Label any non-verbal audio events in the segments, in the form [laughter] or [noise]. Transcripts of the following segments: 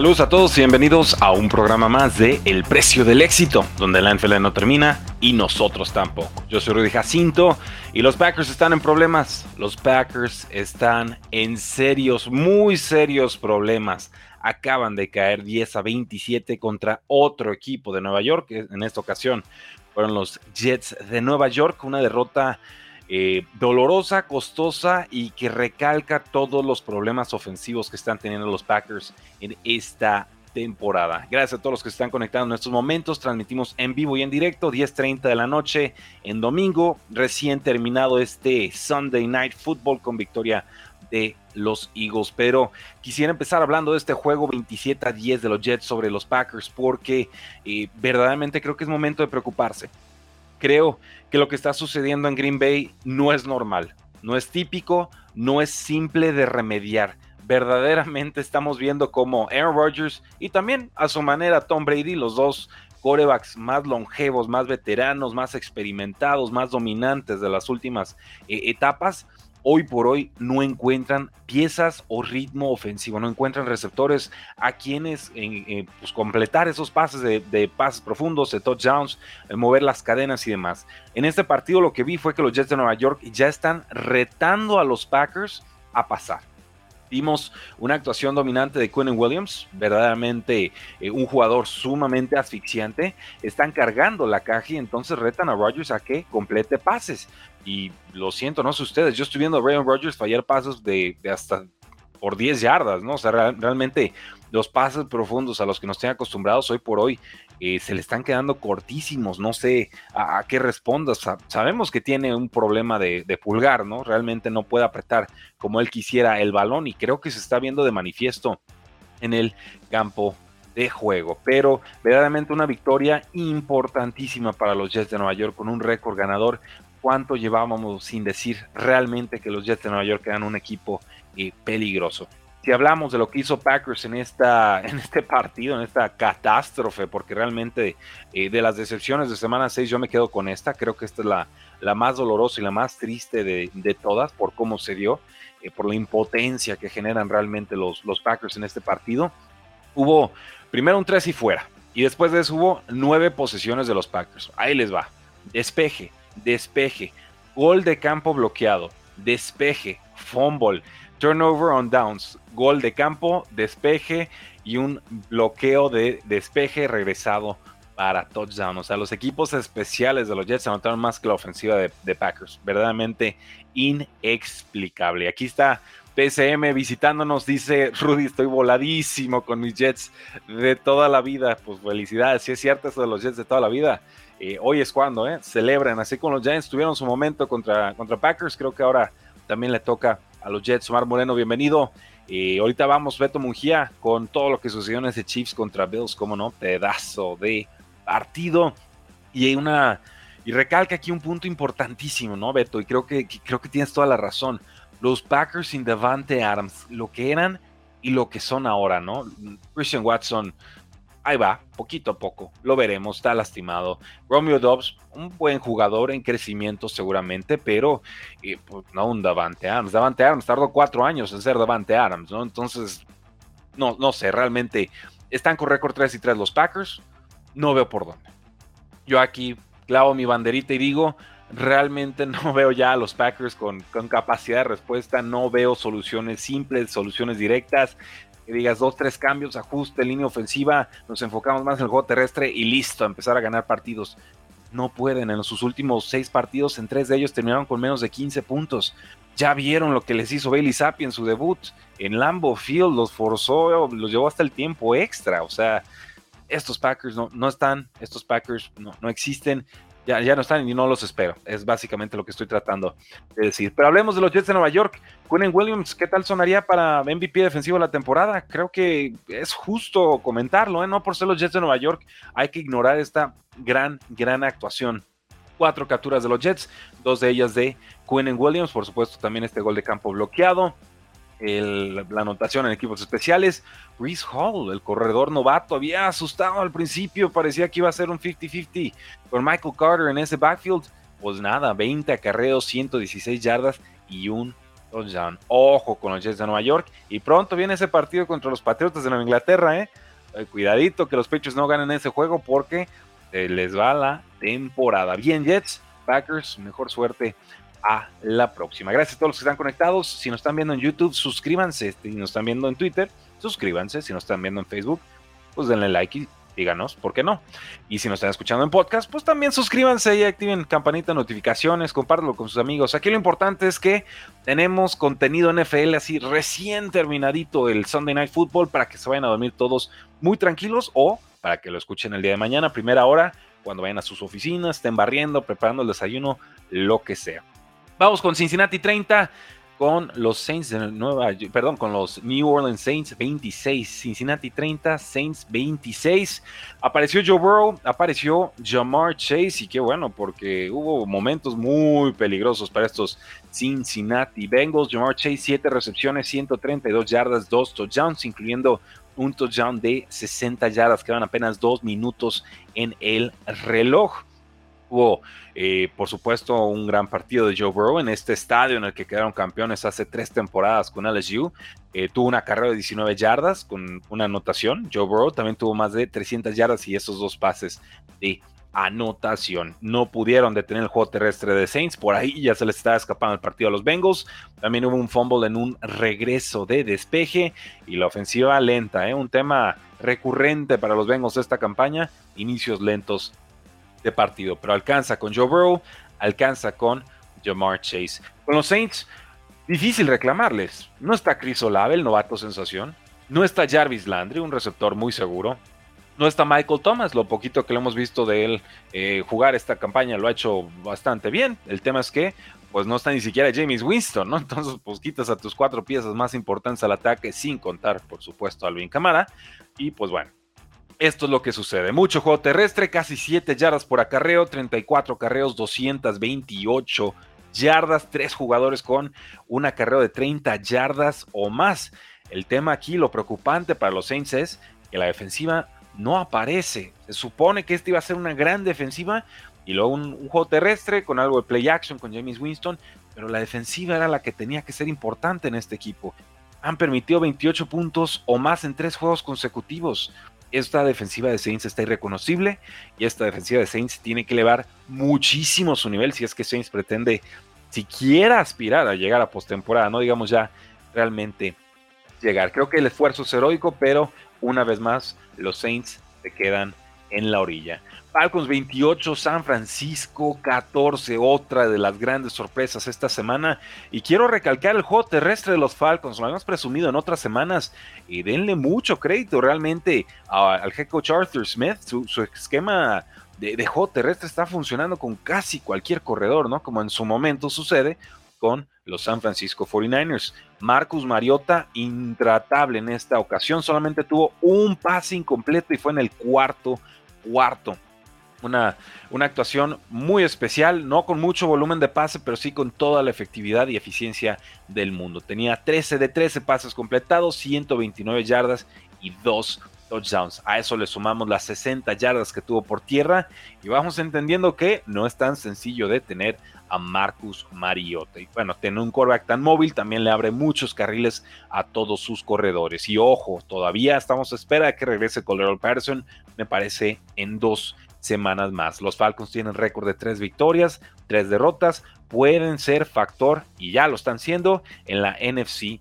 Saludos a todos y bienvenidos a un programa más de El Precio del Éxito, donde la NFL no termina y nosotros tampoco. Yo soy Rudy Jacinto y los Packers están en problemas. Los Packers están en serios, muy serios problemas. Acaban de caer 10 a 27 contra otro equipo de Nueva York. En esta ocasión fueron los Jets de Nueva York. Una derrota eh, dolorosa, costosa y que recalca todos los problemas ofensivos que están teniendo los Packers en esta temporada. Gracias a todos los que están conectando en estos momentos. Transmitimos en vivo y en directo, 10.30 de la noche en domingo. Recién terminado este Sunday Night Football con victoria de los Eagles. Pero quisiera empezar hablando de este juego 27 a 10 de los Jets sobre los Packers porque eh, verdaderamente creo que es momento de preocuparse creo que lo que está sucediendo en Green Bay no es normal, no es típico, no es simple de remediar. Verdaderamente estamos viendo como Aaron Rodgers y también a su manera Tom Brady, los dos corebacks más longevos, más veteranos, más experimentados, más dominantes de las últimas eh, etapas, hoy por hoy no encuentran piezas o ritmo ofensivo, no encuentran receptores a quienes eh, pues, completar esos pases de, pases profundos, de touchdowns, mover las cadenas y demás. En este partido lo que vi fue que los Jets de Nueva York ya están retando a los Packers a pasar. Vimos una actuación dominante de Quinn Williams, verdaderamente eh, un jugador sumamente asfixiante. Están cargando la caja y entonces retan a Rodgers a que complete pases. Y lo siento, no sé ustedes, yo estoy viendo a Ryan Rodgers fallar pasos de, hasta por 10 yardas, ¿no? O sea, realmente los pases profundos a los que nos tienen acostumbrados hoy por hoy eh, se le están quedando cortísimos. No sé a, qué respondas. sabemos que tiene un problema de, pulgar, ¿no? Realmente no puede apretar como él quisiera el balón y creo que se está viendo de manifiesto en el campo de juego. Pero verdaderamente una victoria importantísima para los Jets de Nueva York con un récord ganador. ¿Cuánto llevábamos sin decir realmente que los Jets de Nueva York eran un equipo eh, peligroso? Si hablamos de lo que hizo Packers en, esta, [laughs] en este partido, en esta catástrofe, porque realmente eh, de las decepciones de semana 6 yo me quedo con esta, creo que esta es la, la más dolorosa y la más triste de, todas por cómo se dio, eh, por la impotencia que generan realmente los, los Packers en este partido. Hubo primero un 3 y fuera, y después de eso hubo nueve posesiones de los Packers. Ahí les va. Despeje, despeje, gol de campo bloqueado, despeje, fumble, turnover on downs, gol de campo, despeje y un bloqueo de despeje regresado para touchdown. O sea, los equipos especiales de los Jets anotaron más que la ofensiva de, Packers. Verdaderamente inexplicable. Aquí está PSM visitándonos, dice Rudy, estoy voladísimo con mis Jets de toda la vida. Pues felicidades, si es cierto eso de los Jets de toda la vida. Eh, hoy es cuando, ¿eh? Celebran, así como los Giants tuvieron su momento contra, contra Packers, creo que ahora también le toca a los Jets. Omar Moreno, bienvenido. Y ahorita vamos, Beto Mungía, con todo lo que sucedió en ese Chiefs contra Bills, como no, pedazo de partido. Y una y recalca aquí un punto importantísimo, ¿no, Beto? Y creo que, creo que tienes toda la razón. Los Packers sin Devante Adams, lo que eran y lo que son ahora, ¿no? Christian Watson, ahí va, poquito a poco, lo veremos, está lastimado. Romeo Dobbs, un buen jugador en crecimiento seguramente, pero eh, pues, no un Davante Adams. Davante Adams tardó cuatro años en ser Davante Adams, ¿no? Entonces, no, no sé, realmente están con récord 3 y 3 los Packers, no veo por dónde. Yo aquí clavo mi banderita y digo, realmente no [laughs] veo ya a los Packers con, con, capacidad de respuesta, no veo soluciones simples, soluciones directas digas dos, tres cambios, ajuste, línea ofensiva, nos enfocamos más en el juego terrestre y listo, empezar a ganar partidos. No pueden, en sus últimos seis partidos, en tres de ellos terminaron con menos de 15 puntos. Ya vieron lo que les hizo Bailey Zappi en su debut. En Lambo Field los forzó, los llevó hasta el tiempo extra. O sea, estos Packers no, no están, estos Packers no, no existen, ya, ya, no están y no los espero. Es básicamente lo que estoy tratando de decir. Pero hablemos de los Jets de Nueva York. Quinnen Williams, ¿qué tal sonaría para MVP defensivo de la temporada? Creo que es justo comentarlo, ¿eh? No por ser los Jets de Nueva York, hay que ignorar esta gran, gran actuación. Cuatro capturas de los Jets, dos de ellas de Quinnen Williams, por supuesto también este gol de campo bloqueado la anotación en equipos especiales. Reese Hall, el corredor novato, había asustado al principio, parecía que iba a ser un 50-50 con Michael Carter en ese backfield. Pues nada, 20 acarreos, 116 yardas y un touchdown. Ojo con los Jets de Nueva York. Y pronto viene ese partido contra los Patriotas de Nueva Inglaterra, ¿eh? eh cuidadito que los Pechos no ganen ese juego porque les va la temporada. Bien, Jets, Packers, mejor suerte a la próxima. Gracias a todos los que están conectados. Si nos están viendo en YouTube, suscríbanse. Si nos están viendo en Twitter, suscríbanse. Si nos están viendo en Facebook, pues denle like y díganos por qué no. Y si nos están escuchando en podcast, pues también suscríbanse y activen campanita de notificaciones, compártelo con sus amigos. Aquí lo importante es que tenemos contenido NFL así recién terminadito el Sunday Night Football para que se vayan a dormir todos muy tranquilos o para que lo escuchen el día de mañana, primera hora, cuando vayan a sus oficinas, estén barriendo, preparando el desayuno, lo que sea. Vamos con Cincinnati 30, con los Saints de Nueva, perdón, con los New Orleans Saints 26, Cincinnati 30, Saints 26. Apareció Joe Burrow, apareció Jamar Chase y qué bueno porque hubo momentos muy peligrosos para estos Cincinnati Bengals. Jamar Chase 7 recepciones, 132 yardas, 2 touchdowns, incluyendo un touchdown de 60 yardas, quedan apenas 2 minutos en el reloj. Hubo, eh, por supuesto, un gran partido de Joe Burrow en este estadio en el que quedaron campeones hace tres temporadas con LSU. Eh, tuvo una carrera de 19 yardas con una anotación. Joe Burrow también tuvo más de 300 yardas y esos dos pases de anotación. No pudieron detener el juego terrestre de Saints. Por ahí ya se les estaba escapando el partido a los Bengals. También hubo un fumble en un regreso de despeje y la ofensiva lenta. ¿eh? Un tema recurrente para los Bengals esta campaña. Inicios lentos de partido, pero alcanza con Joe Burrow, alcanza con Jamar Chase. Con los Saints, difícil reclamarles. No está Chris Olave, el novato sensación. No está Jarvis Landry, un receptor muy seguro. No está Michael Thomas, lo poquito que lo hemos visto de él eh, jugar esta campaña lo ha hecho bastante bien. El tema es que pues no está ni siquiera James Winston, ¿no? [laughs] Entonces, pues quitas a tus cuatro piezas más importantes al ataque, sin contar, por supuesto, a Alvin Camara. Y pues bueno, esto es lo que sucede. Mucho juego terrestre, casi 7 yardas por acarreo, 34 carreos, 228 yardas, 3 jugadores con un acarreo de 30 yardas o más. El tema aquí, lo preocupante para los Saints es que la defensiva no aparece. Se supone que este iba a ser una gran defensiva y luego un, un juego terrestre con algo de play action con James Winston, pero la defensiva era la que tenía que ser importante en este equipo. Han permitido 28 puntos o más en tres juegos consecutivos esta defensiva de Saints está irreconocible y esta defensiva de Saints tiene que elevar muchísimo su nivel si es que Saints pretende siquiera aspirar a llegar a postemporada, no digamos ya realmente llegar. Creo que el esfuerzo es heroico, pero una vez más los Saints se quedan en la orilla. Falcons 28, San Francisco 14, otra de las grandes sorpresas esta semana. Y quiero recalcar el juego terrestre de los Falcons, lo habíamos presumido en otras semanas. Y denle mucho crédito realmente al head coach Arthur Smith. Su, esquema de, de, juego terrestre está funcionando con casi cualquier corredor, ¿no? Como en su momento sucede con los San Francisco 49ers. Marcus Mariota, intratable en esta ocasión, solamente tuvo un pase incompleto y fue en el cuarto cuarto una, una, actuación muy especial, no con mucho volumen de pase, pero sí con toda la efectividad y eficiencia del mundo. Tenía 13 de 13 pases completados, 129 yardas y 2 touchdowns. A eso le sumamos las 60 yardas que tuvo por tierra y vamos entendiendo que no es tan sencillo de tener a Marcus Mariota. Y bueno, tener un quarterback tan móvil también le abre muchos carriles a todos sus corredores. Y ojo, todavía estamos a espera de que regrese Colorado Patterson, me parece, en dos semanas más. Los Falcons tienen récord de tres victorias, tres derrotas, pueden ser factor y ya lo están siendo en la NFC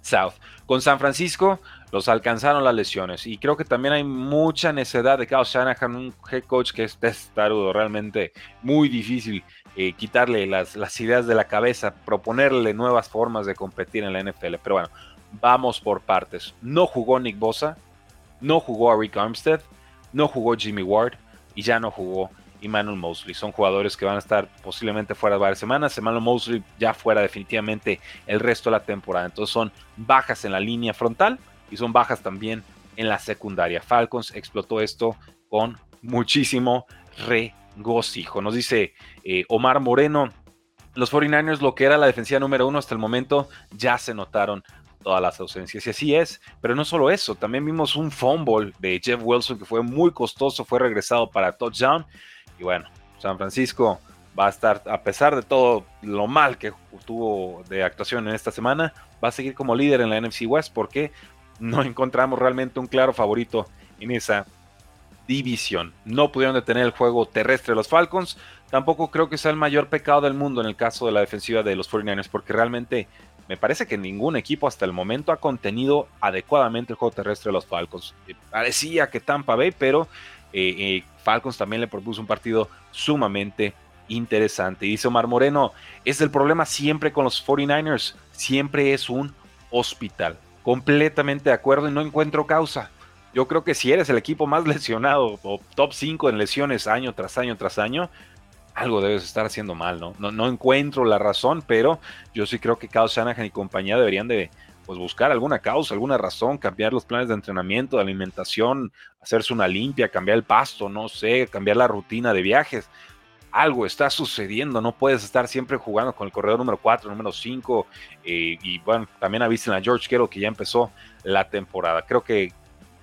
South. Con San Francisco los alcanzaron las lesiones y creo que también hay mucha necesidad de Kyle Shanahan, un head coach que es testarudo, realmente muy difícil eh, quitarle las, ideas de la cabeza, proponerle nuevas formas de competir en la NFL. Pero bueno, vamos por partes. No jugó Nick Bosa, no jugó Rick Armstead, no jugó Jimmy Ward y ya no jugó Emmanuel Mosley. Son jugadores que van a estar posiblemente fuera de varias semanas. Emmanuel Mosley ya fuera definitivamente el resto de la temporada. Entonces son bajas en la línea frontal y son bajas también en la secundaria. Falcons explotó esto con muchísimo regocijo. Nos dice eh, Omar Moreno, los 49ers, lo que era la defensiva número uno hasta el momento, ya se notaron todas las ausencias. Y así es, pero no solo eso, también vimos un fumble de Jeff Wilson que fue muy costoso, fue regresado para touchdown. Y bueno, San Francisco va a estar, a pesar de todo lo mal que tuvo de actuación en esta semana, va a seguir como líder en la NFC West porque no encontramos realmente un claro favorito en esa división. No pudieron detener el juego terrestre de los Falcons. Tampoco creo que sea el mayor pecado del mundo en el caso de la defensiva de los 49ers, porque realmente me parece que ningún equipo hasta el momento ha contenido adecuadamente el juego terrestre de los Falcons. Eh, parecía que Tampa Bay, pero eh, eh, Falcons también le propuso un partido sumamente interesante. Y dice Omar Moreno, es el problema siempre con los 49ers, siempre es un hospital. Completamente de acuerdo y no encuentro causa. Yo creo que si eres el equipo más [laughs] lesionado o top 5 en lesiones año tras año tras año, algo debes estar haciendo mal, ¿no? ¿no? No encuentro la razón, pero yo sí creo que Kyle Shanahan y compañía deberían de pues, buscar alguna causa, alguna razón, cambiar los planes de entrenamiento, de alimentación, hacerse una limpia, cambiar el pasto, no sé, cambiar la rutina de viajes. Algo está sucediendo, no puedes estar siempre jugando con el corredor número 4, número 5. Eh, y bueno, también avisen a George Kittle que ya empezó la temporada. Creo que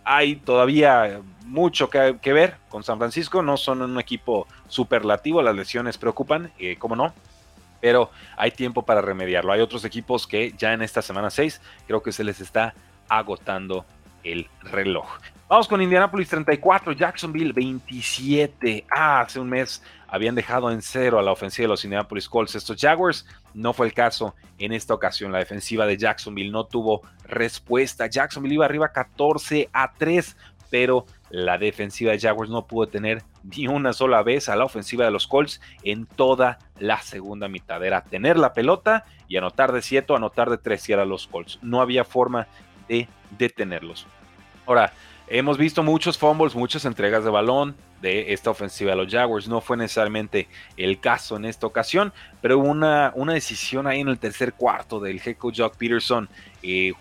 hay todavía mucho que, ver con San Francisco. No son un equipo superlativo, las lesiones preocupan, eh, cómo no. Pero hay tiempo para remediarlo. Hay otros equipos que ya en esta semana 6 creo que se les está agotando el reloj. Vamos con Indianapolis 34, Jacksonville 27. Ah, hace un mes habían dejado en cero a la ofensiva de los Indianapolis Colts. Estos Jaguars no fue el caso en esta ocasión. La defensiva de Jacksonville no tuvo respuesta. Jacksonville iba arriba 14 a 3, pero la defensiva de Jaguars no pudo tener ni una sola vez a la ofensiva de los Colts en toda la segunda mitad. Era tener la pelota y anotar de 7 o anotar de 3 si eran los Colts. No había forma de detenerlos. Ahora, hemos visto muchos fumbles, muchas entregas de balón de esta ofensiva de los Jaguars. No fue necesariamente el caso en esta ocasión, pero hubo una, una decisión ahí en el tercer cuarto del head coach Jock Peterson.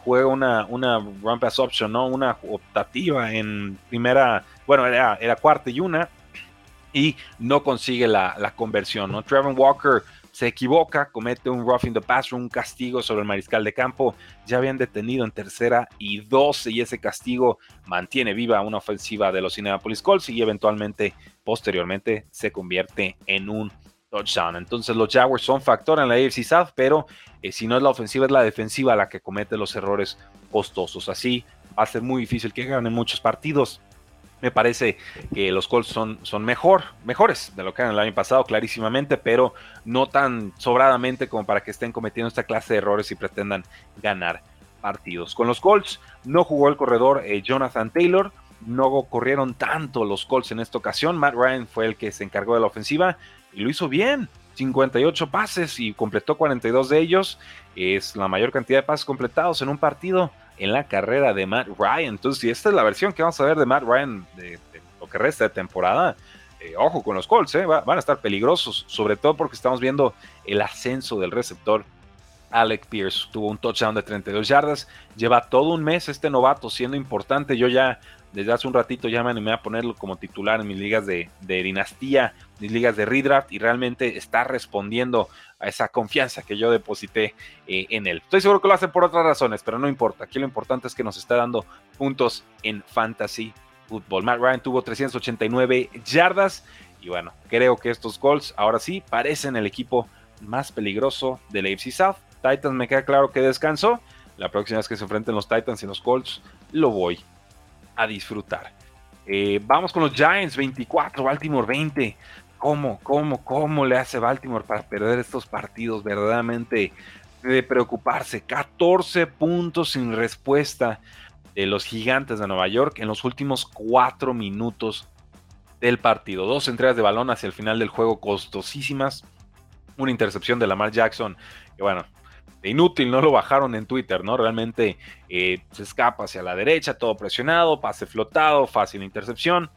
Juega una, una run pass option, ¿no? Una optativa en primera, bueno, era, era cuarta y una, y no consigue la, la conversión, ¿no? Trevor Walker se equivoca, comete un roughing the passer, un castigo sobre el mariscal de campo. Ya habían detenido en tercera y 12 y ese castigo mantiene viva una ofensiva de los Indianapolis Colts y eventualmente, posteriormente, se convierte en un touchdown. Entonces los Jaguars son factor en la AFC South, pero eh, si no es la ofensiva, es la defensiva la que comete los errores costosos. Así va a ser muy difícil que ganen muchos partidos. Me parece que los Colts son, son mejor, mejores de lo que eran el año pasado, clarísimamente, pero no tan sobradamente como para que estén cometiendo esta clase de errores y pretendan ganar partidos. Con los Colts no jugó el corredor eh, Jonathan Taylor, no corrieron tanto los Colts en esta ocasión. Matt Ryan fue el que se encargó de la ofensiva y lo hizo bien. 58 pases y completó 42 de ellos. Es la mayor cantidad de pases completados en un partido en la carrera de Matt Ryan. Entonces, si esta es la versión que vamos a ver de Matt Ryan de, lo que resta de temporada, eh, ojo con los Colts, eh, van a estar peligrosos, sobre todo porque estamos viendo el ascenso del receptor. Alec Pierce tuvo un touchdown de 32 yardas, lleva todo un mes este novato siendo importante. Yo ya desde hace un ratito ya me animé a ponerlo como titular en mis ligas de, dinastía, mis ligas de redraft y realmente está respondiendo a esa confianza que yo deposité eh, en él. Estoy seguro que lo hace por otras razones, pero no importa. Aquí lo importante es que nos está dando puntos en fantasy football. Matt Ryan tuvo 389 yardas y bueno, creo que estos Colts ahora sí parecen el equipo más peligroso del AFC South. Titans me queda claro que descansó. La próxima vez que se enfrenten los Titans y los Colts, lo voy a disfrutar. Eh, vamos con los Giants 24, Baltimore 20. ¿Cómo, cómo, cómo le hace Baltimore para perder estos partidos? Verdaderamente de preocuparse. 14 puntos sin respuesta de los gigantes de Nueva York en los últimos 4 minutos del partido. Dos entregas de balón hacia el final del juego costosísimas. Una intercepción de Lamar Jackson. Que bueno, inútil, no lo bajaron en Twitter, ¿no? Realmente eh, se escapa hacia la derecha, todo presionado, pase flotado, fácil intercepción.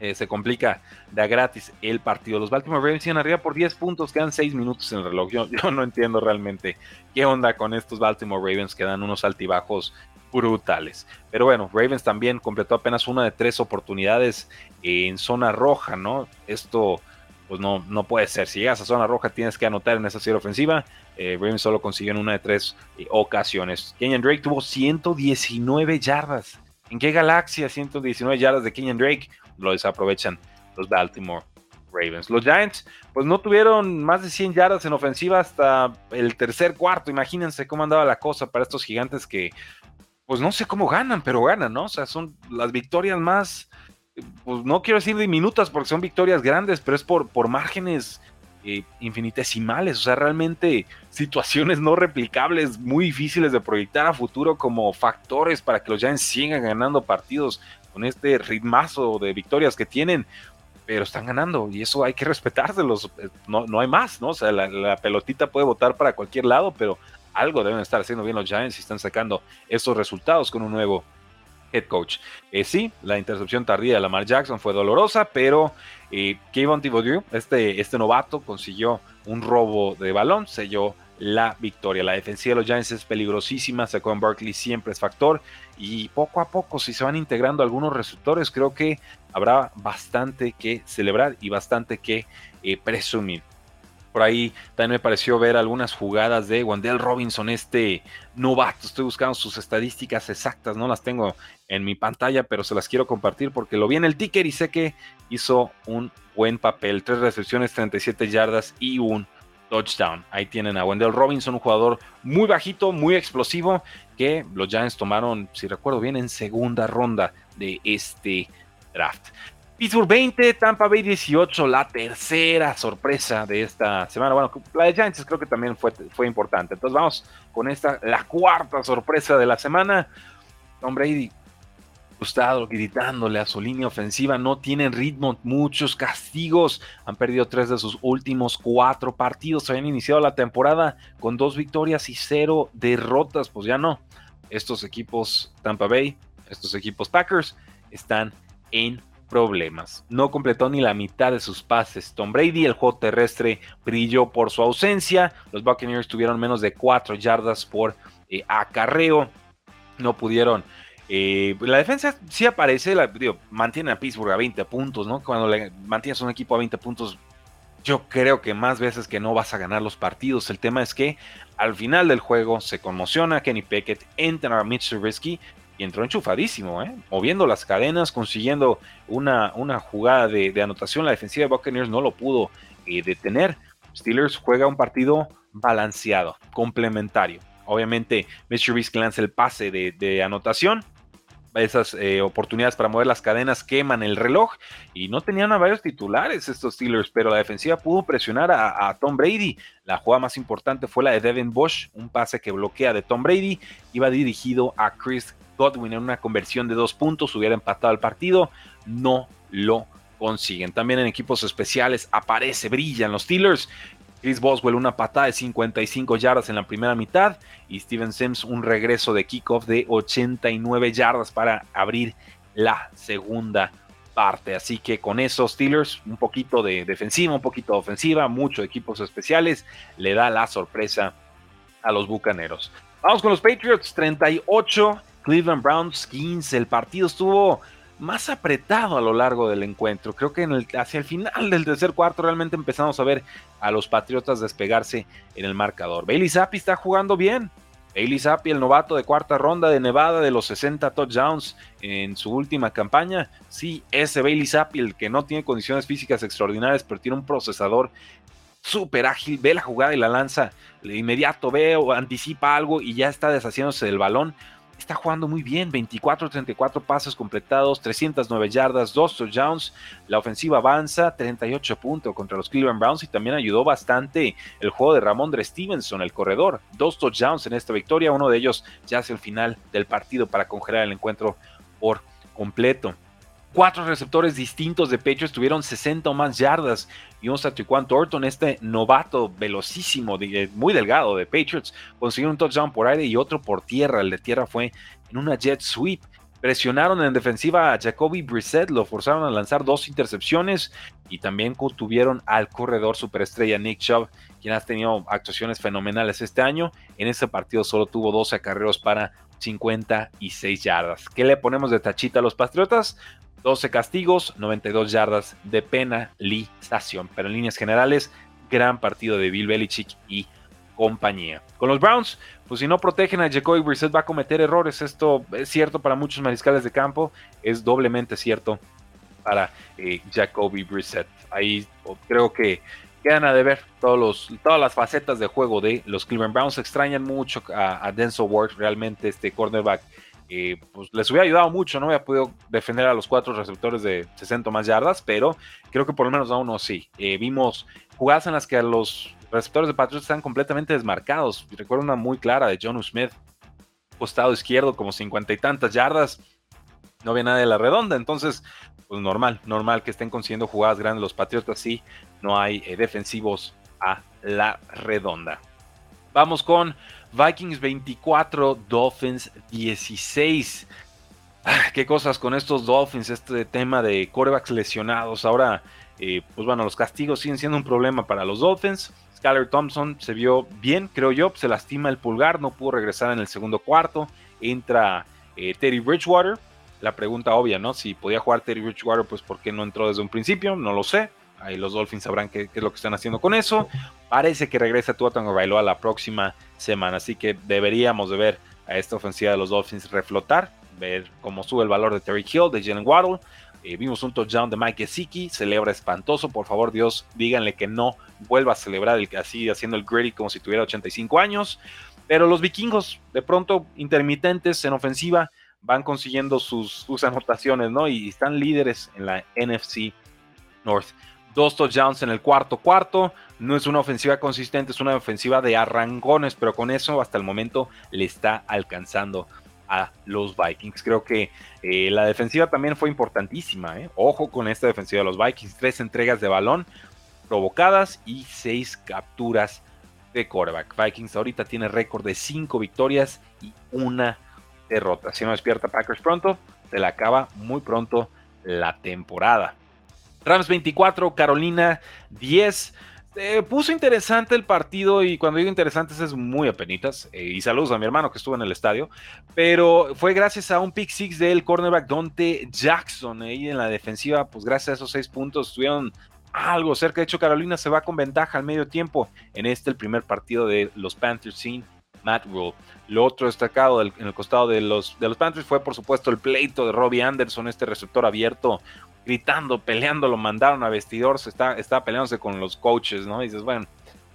Eh, se complica da gratis el partido. Los Baltimore Ravens siguen arriba por 10 puntos, quedan 6 minutos en el reloj. Yo, no entiendo realmente qué onda con estos Baltimore Ravens que dan unos altibajos brutales. Pero bueno, Ravens también completó apenas una de tres oportunidades en zona roja, ¿no? Esto pues no, no puede ser. Si llegas a zona roja tienes que anotar en esa serie ofensiva. Eh, Ravens solo consiguió en una de tres eh, ocasiones. Kenyan Drake tuvo 119 yardas. ¿En qué galaxia 119 yardas de Kenyan Drake? Lo desaprovechan los Baltimore Ravens. Los Giants, pues no tuvieron más de 100 yardas en ofensiva hasta el tercer cuarto. Imagínense cómo andaba la cosa para estos gigantes que, pues no sé cómo ganan, pero ganan, ¿no? O sea, son las victorias más pues no quiero decir diminutas porque son victorias grandes, pero es por, por márgenes eh, infinitesimales, o sea, realmente situaciones no replicables, muy difíciles de proyectar a futuro como factores para que los Giants sigan ganando partidos con este ritmazo de victorias que tienen, pero están ganando y eso hay que respetárselos, eh, no, no hay más, ¿no? Sea, la, la pelotita puede votar para cualquier lado, pero algo deben estar haciendo bien los Giants y están sacando esos resultados con un nuevo head coach. Eh, sí, la intercepción tardía de Lamar Jackson fue dolorosa, pero eh, Kevin Thibodeau, este, este novato, consiguió un robo de balón, selló la victoria. La defensiva de los Giants es peligrosísima, en Barkley siempre es factor y poco a poco si se van integrando algunos receptores creo que habrá bastante que celebrar y bastante que eh, presumir. Por ahí también me pareció ver algunas jugadas de Wendell Robinson, este novato. Estoy buscando sus estadísticas exactas, no las tengo en mi pantalla, pero se las quiero compartir porque lo vi en el ticker y sé que hizo un buen papel. Tres recepciones, 37 yardas y un touchdown. Ahí tienen a Wendell Robinson, un jugador muy bajito, muy explosivo, que los Giants tomaron, si recuerdo bien, en segunda ronda de este draft. Pittsburgh 20, Tampa Bay 18, la tercera sorpresa de esta semana. Bueno, la de Giants creo que también fue, fue importante. Entonces vamos con esta, la cuarta sorpresa de la semana. Tom Brady, gustado, gritándole a su línea ofensiva, no tienen ritmo, muchos castigos. Han perdido tres de sus últimos cuatro partidos. Habían iniciado la temporada con dos victorias y cero derrotas. Pues ya no. Estos equipos Tampa Bay, estos equipos Packers, están en problemas. No completó ni la mitad de sus pases. Tom Brady, el juego terrestre, brilló por su ausencia. Los Buccaneers tuvieron menos de 4 yardas por eh, acarreo. No pudieron. Eh, la defensa sí aparece, la, mantiene a Pittsburgh a 20 puntos, ¿no? Cuando le mantienes un equipo a 20 puntos, yo creo que más veces que no vas a ganar los partidos. El tema es que al final del juego se conmociona Kenny Pickett, entra a Mitch Trubisky y entró enchufadísimo, ¿eh? moviendo las cadenas, consiguiendo una, una jugada de, anotación. La defensiva de Buccaneers no lo pudo eh, detener. Steelers juega un partido balanceado, complementario. Obviamente, Mitch Trubisky lanza el pase de, anotación. Esas eh, oportunidades para mover las cadenas queman el reloj y no tenían a varios titulares estos Steelers, pero la defensiva pudo presionar a, Tom Brady. La jugada más importante fue la de Devin Bush, un pase que bloquea de Tom Brady. Iba dirigido a Chris Godwin en una conversión de dos puntos hubiera empatado el partido. No lo consiguen. También en equipos especiales aparece, brillan los Steelers. Chris Boswell una patada de 55 yardas en la primera mitad y Steven Sims un regreso de kickoff de 89 yardas para abrir la segunda parte. Así que con esos Steelers, un poquito de defensiva, un poquito de ofensiva, muchos equipos especiales, le da la sorpresa a los Bucaneros. Vamos con los Patriots, 38 Cleveland Browns 15. El partido estuvo más apretado a lo largo del encuentro. Creo que hacia el final del tercer cuarto realmente empezamos a ver a los Patriotas despegarse en el marcador. Bailey Zappi está jugando bien. Bailey Zappi, el novato de cuarta ronda de Nevada de los 60 touchdowns en su última campaña. Sí, ese Bailey Zappi, el que no tiene condiciones físicas extraordinarias, pero tiene un procesador súper ágil, ve la jugada y la lanza de inmediato, ve o anticipa algo y ya está deshaciéndose del balón está jugando muy bien, 24-34 pases completados, 309 yardas, 2 touchdowns, la ofensiva avanza, 38 puntos contra los Cleveland Browns y también ayudó bastante el juego de Ramondre Stevenson, el corredor, dos touchdowns en esta victoria, uno de ellos ya hacia el final del partido para congelar el encuentro por completo. Cuatro receptores distintos de pecho estuvieron 60 o más yardas. Vimos a Tiquan Thornton, este novato velocísimo, muy delgado de Patriots, consiguió un touchdown por aire y otro por tierra. El de tierra fue en una jet sweep. Presionaron en defensiva a Jacoby Brissett, lo forzaron a lanzar dos intercepciones y también tuvieron al corredor superestrella Nick Chubb, quien ha tenido actuaciones fenomenales este año. En este partido solo tuvo 12 acarreos para 56 yardas. ¿Qué le ponemos de tachita a los Patriotas? 12 castigos, 92 yardas de penalización. Pero en líneas generales, gran partido de Bill Belichick y compañía. Con los Browns, pues si no protegen a Jacoby Brissett va a cometer errores. Esto es cierto para muchos mariscales de campo, es doblemente cierto para eh, Jacoby Brissett. Ahí creo que quedan a deber todos los, todas las facetas de juego de los Cleveland Browns. Extrañan mucho a, Denzel Ward, realmente este cornerback. Pues les hubiera ayudado mucho, no había podido defender a los cuatro receptores de 60 más yardas, pero creo que por lo menos a uno sí. Eh, vimos jugadas en las que los receptores de Patriots están completamente desmarcados. Recuerdo una muy clara de John Smith, costado izquierdo, como cincuenta y tantas yardas. No había nada de la redonda, entonces, pues normal, normal que estén consiguiendo jugadas grandes los Patriotas, sí, no hay eh, defensivos a la redonda. Vamos con Vikings 24, Dolphins 16. Ah, qué cosas con estos Dolphins, este tema de corebacks lesionados. Ahora, eh, pues bueno, los castigos siguen siendo un problema para los Dolphins. Skyler Thompson se vio bien, creo yo, se lastima el pulgar, no pudo regresar en el segundo cuarto. Entra eh, Teddy Bridgewater. La pregunta obvia, ¿no? Si podía jugar Teddy Bridgewater, pues ¿por qué no entró desde un principio? No lo sé. Ahí los Dolphins sabrán qué, es lo que están haciendo con eso. Parece que regresa Tua Tagovailoa la próxima semana, así que deberíamos de ver a esta ofensiva de los Dolphins reflotar, ver cómo sube el valor de Terry Hill, de Jalen Waddle, eh, vimos un touchdown de Mike Gesicki, celebra espantoso. Por favor, Dios, díganle que no vuelva a celebrar el, así haciendo el gritty como si tuviera 85 años. Pero los vikingos, de pronto, intermitentes en ofensiva, van consiguiendo sus, sus anotaciones, ¿no? Y están líderes en la NFC North. Dos touchdowns en el cuarto cuarto. No es una ofensiva consistente, es una ofensiva de arrancones, pero con eso hasta el momento le está alcanzando a los Vikings. Creo que eh, la defensiva también fue importantísima. ¿eh? Ojo con esta defensiva de los Vikings. Tres entregas de balón provocadas y seis capturas de quarterback. Vikings ahorita tiene récord de cinco victorias y una derrota. Si no despierta Packers pronto, se le acaba muy pronto la temporada. Rams 24, Carolina 10. Eh, puso interesante el partido y cuando digo interesante es muy apenitas. Eh, y saludos a mi hermano que estuvo en el estadio. Pero fue gracias a un pick six del cornerback Dante Jackson. Ahí en la defensiva, pues gracias a esos seis puntos estuvieron algo cerca. De hecho, Carolina se va con ventaja al medio tiempo en este, el primer partido de los Panthers sin Matt Rule. Lo otro destacado en el costado de los, de los Panthers fue, por supuesto, el pleito de Robbie Anderson, este receptor abierto gritando, peleando, lo mandaron a vestidor, se está, está peleándose con los coaches, ¿no? Dices, bueno,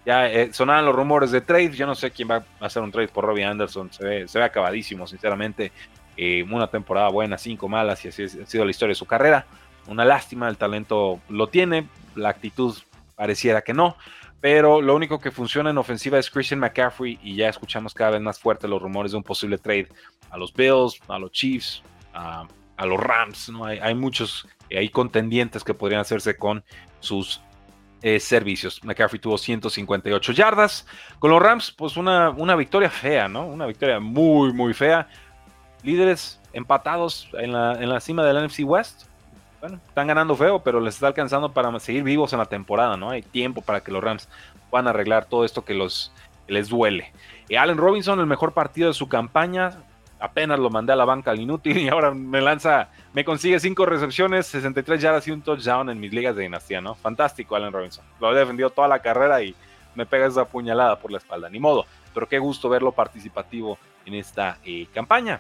ya eh, sonaban los rumores de trade, yo no sé quién va a hacer un trade por Robbie Anderson, se ve, se ve acabadísimo, sinceramente. Eh, una temporada buena, cinco malas, y así ha sido la historia de su carrera. Una lástima, el talento lo tiene, la actitud pareciera que no, pero lo único que funciona en ofensiva es Christian McCaffrey y ya escuchamos cada vez más fuerte los rumores de un posible trade a los Bills, a los Chiefs, a, los Rams, ¿no? Hay, muchos hay contendientes que podrían hacerse con sus eh, servicios. McCaffrey tuvo 158 yardas. Con los Rams, pues una, una victoria fea, ¿no? Una victoria muy, muy fea. Líderes empatados en la, en la cima del NFC West. Bueno, están ganando feo, pero les está alcanzando para seguir vivos en la temporada, ¿no? Hay tiempo para que los Rams puedan arreglar todo esto que, los, les duele. Y Allen Robinson, el mejor partido de su campaña, apenas lo mandé a la banca al inútil y [laughs] ahora me lanza, me consigue cinco recepciones, 63 yardas y un touchdown en mis ligas de dinastía, ¿no? Fantástico, Allen Robinson. Lo ha defendido toda la carrera y me pega esa puñalada por la espalda, ni modo. Pero qué gusto verlo participativo en esta eh, campaña.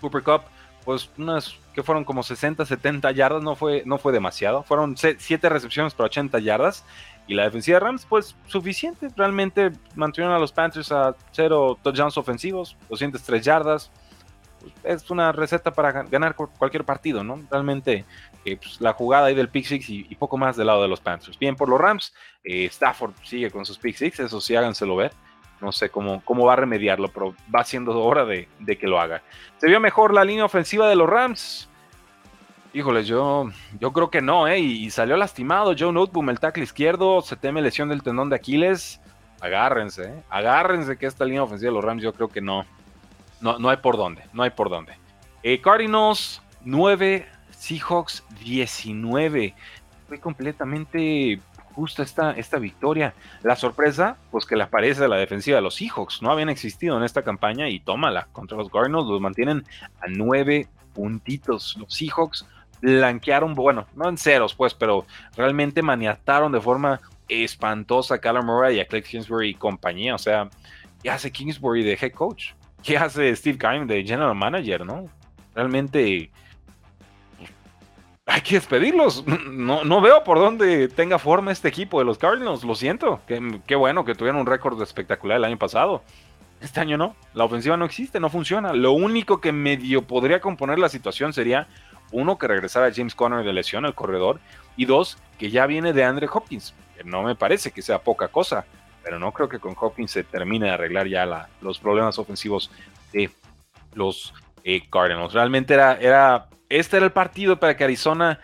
Cooper Cup, pues unas que fueron como 60, 70 yardas, no fue, no fue demasiado. Fueron 7 recepciones para 80 yardas. Y la defensiva de Rams, pues suficiente. Realmente mantuvieron a los Panthers a cero touchdowns ofensivos, 203 yardas, es una receta para ganar cualquier partido, ¿no? Realmente eh, pues, la jugada ahí del pick six y, poco más del lado de los Panthers. Bien por los Rams, eh, Stafford sigue con sus pick six, eso sí háganselo ver. No sé cómo, cómo va a remediarlo, pero va siendo hora de, que lo haga. ¿Se vio mejor la línea ofensiva de los Rams? Híjole, yo, yo creo que no, ¿eh? Y, salió lastimado Joe Noteboom, el tackle izquierdo, se teme lesión del tendón de Aquiles. Agárrense, ¿eh? Agárrense que esta línea ofensiva de los Rams yo creo que no, no, no hay por dónde, no hay por dónde. Eh, Cardinals 9, Seahawks 19. Fue completamente justa esta, esta victoria. La sorpresa, pues que le aparece a la defensiva de los Seahawks. No habían existido en esta campaña y tómala contra los Cardinals. Los mantienen a 9 puntitos. Los Seahawks blanquearon, bueno, no en ceros, pues, pero realmente maniataron de forma espantosa a Callum y a Cliff Kingsbury y compañía. O sea, ¿qué hace Kingsbury de head coach? ¿Qué hace Steve Keim de general manager, no? Realmente hay que despedirlos. No, no veo por dónde tenga forma este equipo de los Cardinals. Lo siento. Qué, bueno que tuvieron un récord espectacular el año pasado. Este año no. La ofensiva no existe, no funciona. Lo único que medio podría componer la situación sería uno, que regresara James Conner de lesión al corredor. Y dos, que ya viene de Andre Hopkins. No me parece que sea poca cosa. Pero no creo que con Hopkins se termine de arreglar ya los problemas ofensivos de los eh, Cardinals. Realmente era, era, este era el partido para que Arizona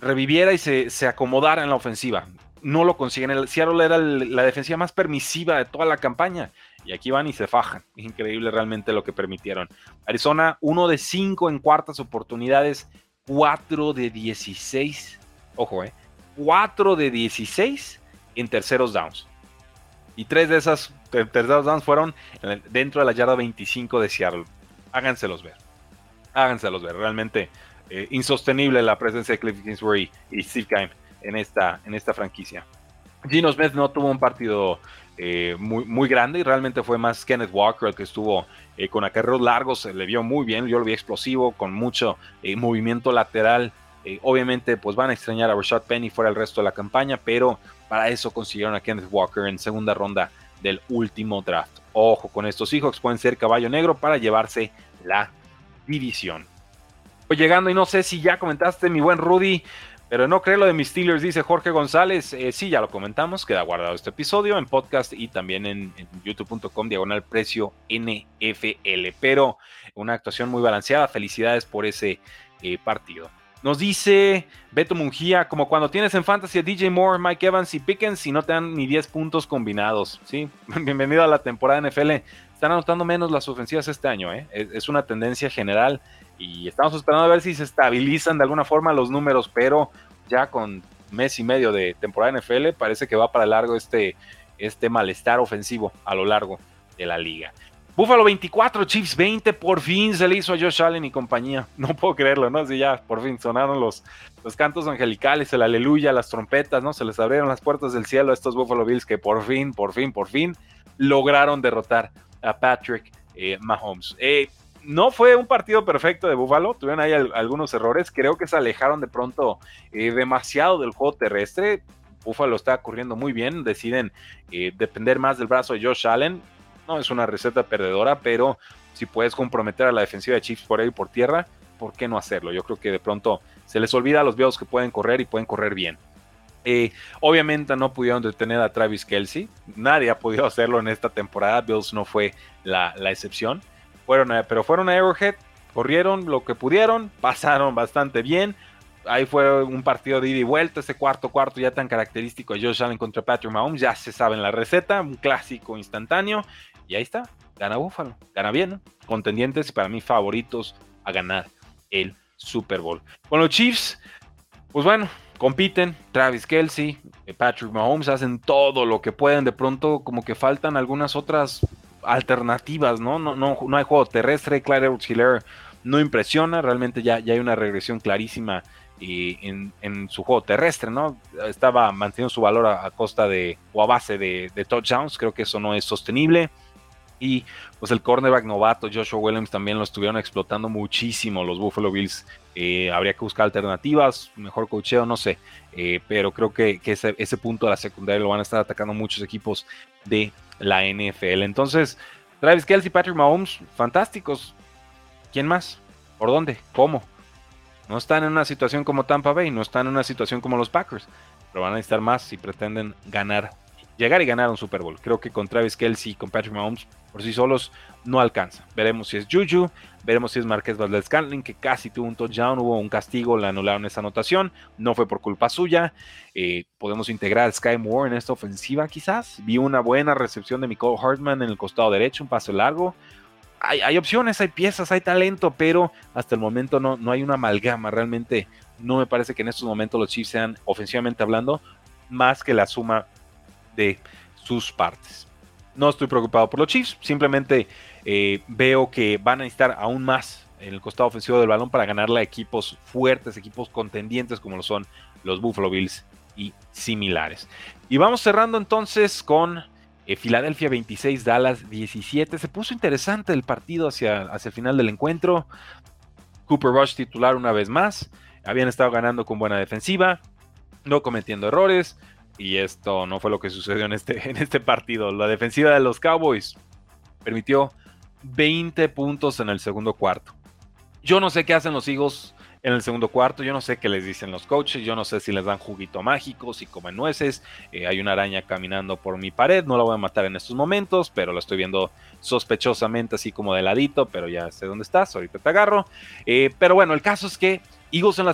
reviviera y se, se acomodara en la ofensiva. No lo consiguen. El Seattle era la defensiva más permisiva de toda la campaña. Y aquí van y se fajan. [laughs] Increíble realmente lo que permitieron. Arizona, 1 de 5 en cuartas oportunidades, 4 de 16. Ojo, eh. 4 de 16 en terceros downs. Y tres de esas terceros downs fueron dentro de la yarda 25 de Seattle. Háganselos ver. Háganselos ver. Realmente eh, insostenible la presencia de Cliff Kingsbury y Steve Keim en esta, en esta franquicia. Gino Smith no tuvo un partido eh, muy, muy grande y realmente fue más Kenneth Walker el que estuvo eh, con acarreos largos, le vio muy bien, yo lo vi explosivo, con mucho movimiento lateral. obviamente, pues van a extrañar a Rashad Penny fuera el resto de la campaña, pero para eso consiguieron a Kenneth Walker en segunda ronda del último draft. Ojo con estos hijos, pueden ser caballo negro para llevarse la división. Voy llegando y no sé si ya comentaste, mi buen Rudy, pero no creo lo de mis Steelers, dice Jorge González. Eh, sí, ya lo comentamos, queda guardado este episodio en podcast y también en, youtube.com diagonal precio NFL. Pero una actuación muy balanceada. Felicidades por ese eh, partido. Nos dice Beto Mungía, como cuando tienes en Fantasy a DJ Moore, Mike Evans y Pickens y no te dan ni 10 puntos combinados. Sí, [laughs] bienvenido a la temporada NFL. Están anotando menos las ofensivas este año, ¿eh? es una tendencia general y estamos esperando a ver si se estabilizan de alguna forma los números, pero ya con mes y medio de temporada NFL parece que va para largo este, este malestar ofensivo a lo largo de la liga. Buffalo 24, Chiefs 20, por fin se le hizo a Josh Allen y compañía. [laughs] No puedo creerlo, ¿no? Así ya, por fin sonaron los, los cantos angelicales, el aleluya, las trompetas, ¿no? Se les abrieron las puertas del cielo a estos Buffalo Bills que por fin, por fin, por fin lograron derrotar a Patrick eh, Mahomes. Eh, no fue un partido perfecto de Buffalo, tuvieron ahí algunos errores, creo que se alejaron de pronto eh, demasiado del juego terrestre. Buffalo está corriendo muy bien, deciden eh, depender más del brazo de Josh Allen. No es una receta perdedora, pero si puedes comprometer a la defensiva de Chiefs por ahí por tierra, ¿por qué no hacerlo? Yo creo que de pronto se les olvida a los viejos que pueden correr y pueden correr bien. Obviamente no pudieron detener a Travis Kelsey, nadie ha podido hacerlo en esta temporada, Bills no fue la excepción. Fueron pero fueron a Arrowhead, corrieron lo que pudieron, pasaron bastante bien. Ahí fue un partido de ida y vuelta, ese cuarto cuarto ya tan característico de Josh Allen contra Patrick Mahomes, ya se sabe en la receta, un clásico instantáneo. Y ahí está, gana Buffalo, gana bien, contendientes y para mí favoritos a ganar el Super Bowl. Con los Chiefs, pues bueno, compiten, Travis Kelsey, Patrick Mahomes hacen todo lo que pueden, de pronto como que faltan algunas otras alternativas, ¿no? No, no, no hay juego terrestre, Clyde Hiller no impresiona, realmente ya, ya hay una regresión clarísima y en, su juego terrestre, ¿no? Estaba manteniendo su valor a, costa de, o a base de, touchdowns, creo que eso no es sostenible. Y pues el cornerback novato Joshua Williams también lo estuvieron explotando muchísimo los Buffalo Bills. Eh, habría que buscar alternativas, mejor cocheo, no sé. Eh, pero creo que, ese, ese, punto de la secundaria lo van a estar atacando muchos equipos de la NFL. Entonces, Travis Kelsey, Patrick Mahomes, fantásticos. ¿Quién más? ¿Por dónde? ¿Cómo? No están en una situación como Tampa Bay, no están en una situación como los Packers, pero van a necesitar más si pretenden ganar, llegar y ganar un Super Bowl. Creo que con Travis Kelsey y con Patrick Mahomes por sí solos no alcanza. Veremos si es Juju, veremos si es Marqués Valdez Scantling, que casi tuvo un touchdown, hubo un castigo, le anularon esa anotación, no fue por culpa suya. Eh, podemos integrar a Sky Moore en esta ofensiva, quizás. Vi una buena recepción de Nicole Hartman en el costado derecho, un paso largo. hay, opciones, hay piezas, hay talento, pero hasta el momento no, no hay una amalgama. Realmente no me parece que en estos momentos los Chiefs sean, ofensivamente hablando, más que la suma de sus partes. No estoy preocupado por los Chiefs, simplemente eh, veo que van a necesitar aún más en el costado ofensivo del balón para ganarle a equipos fuertes, equipos contendientes como lo son los Buffalo Bills y similares. Y vamos cerrando entonces con eh, Filadelfia 26, Dallas 17. Se puso interesante el partido hacia, hacia el final del encuentro. Cooper Rush titular una vez más. Habían estado ganando con buena defensiva, no cometiendo errores. Y esto no fue lo que sucedió en este, [laughs] en este partido. La defensiva de los Cowboys permitió 20 puntos en el segundo cuarto. Yo no sé qué hacen los Eagles en el segundo cuarto. Yo no sé qué les dicen los coaches, yo no sé si les dan juguito mágico, si comen nueces. Eh, hay una araña caminando por mi pared, no la voy a matar en estos momentos, pero la estoy viendo sospechosamente así como de ladito, pero ya sé dónde estás, ahorita te agarro. Eh, pero bueno, el caso es que Eagles en,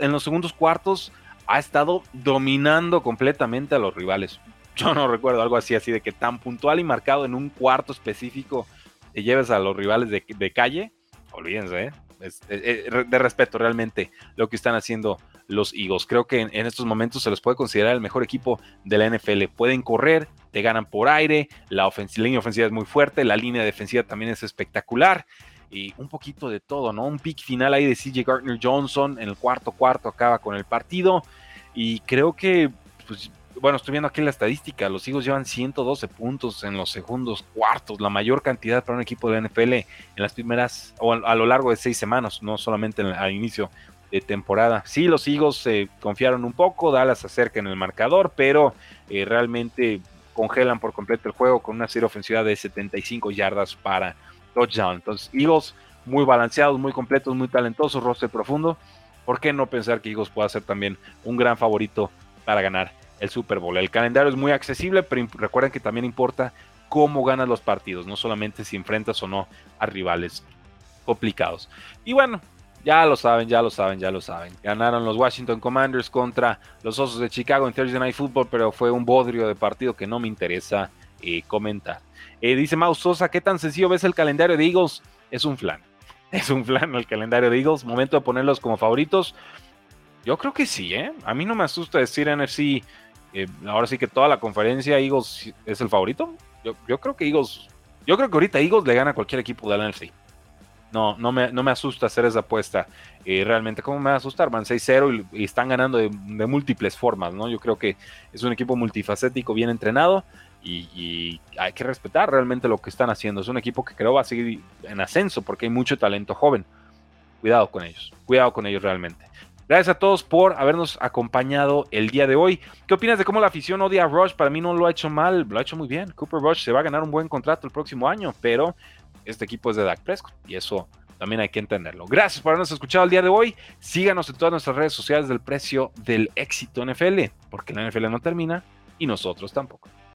en los segundos cuartos ha estado dominando completamente a los rivales. Yo no recuerdo algo así, así de que tan puntual y marcado en un cuarto específico te lleves a los rivales de, calle. Olvídense, ¿eh? eh, eh, de respeto realmente lo que están haciendo los Eagles. Creo que en, estos momentos se los puede considerar el mejor equipo de la NFL. Pueden correr, te ganan por aire, la, línea ofensiva es muy fuerte, la línea defensiva también es espectacular. Y un poquito de todo, ¿no? Un pick final ahí de CJ Gardner Johnson en el cuarto cuarto acaba con el partido. Y creo que pues, bueno, estoy viendo aquí la estadística, los Eagles llevan 112 puntos en los segundos cuartos, la mayor cantidad para un equipo de NFL en las primeras, o a, lo largo de seis semanas, no solamente al inicio de temporada. Sí, los Eagles se confiaron un poco, Dallas acerca en el marcador, pero eh, realmente congelan por completo el juego con una serie ofensiva de 75 yardas para touchdown. Entonces, Eagles muy balanceados, muy completos, muy talentosos, roster profundo. ¿Por qué no pensar que Eagles pueda ser también un gran favorito para ganar el Super Bowl. El calendario es muy accesible, pero recuerden que también importa cómo ganas los partidos, no solamente si enfrentas o no a rivales complicados. Y bueno, ya lo saben, ya lo saben, ya lo saben. Ganaron los Washington Commanders contra los Osos de Chicago en Thursday Night Football, pero fue un bodrio de partido que no me interesa eh, comentar. Eh, dice Maus Sosa, ¿qué tan sencillo ves el calendario de Eagles? Es un flan. [laughs] Es un flan el calendario de Eagles. Momento de ponerlos como favoritos. Yo creo que sí, ¿eh? A mí no me asusta decir NFC eh, ahora sí que toda la conferencia Eagles es el favorito. Yo, creo que Eagles, yo creo que ahorita Eagles le gana a cualquier equipo de la NFC. No, no me, no me asusta hacer esa apuesta. Eh, realmente, ¿cómo me va a asustar? Van 6-0 y, están ganando de, múltiples formas, ¿no? Yo creo que es un equipo multifacético, bien entrenado y, hay que respetar realmente lo que están haciendo. Es un equipo que creo va a seguir en ascenso porque hay mucho talento joven. Cuidado con ellos, cuidado con ellos realmente. Gracias a todos por habernos acompañado el día de hoy. ¿Qué opinas de cómo la afición odia a Rush? Para mí no lo ha hecho mal, lo ha hecho muy bien. Cooper Rush se va a ganar un buen contrato el próximo año, pero este equipo es de Dak Prescott y eso también hay que entenderlo. Gracias por habernos escuchado el día de hoy. Síganos en todas nuestras redes sociales del precio del éxito NFL, porque la NFL no termina y nosotros tampoco.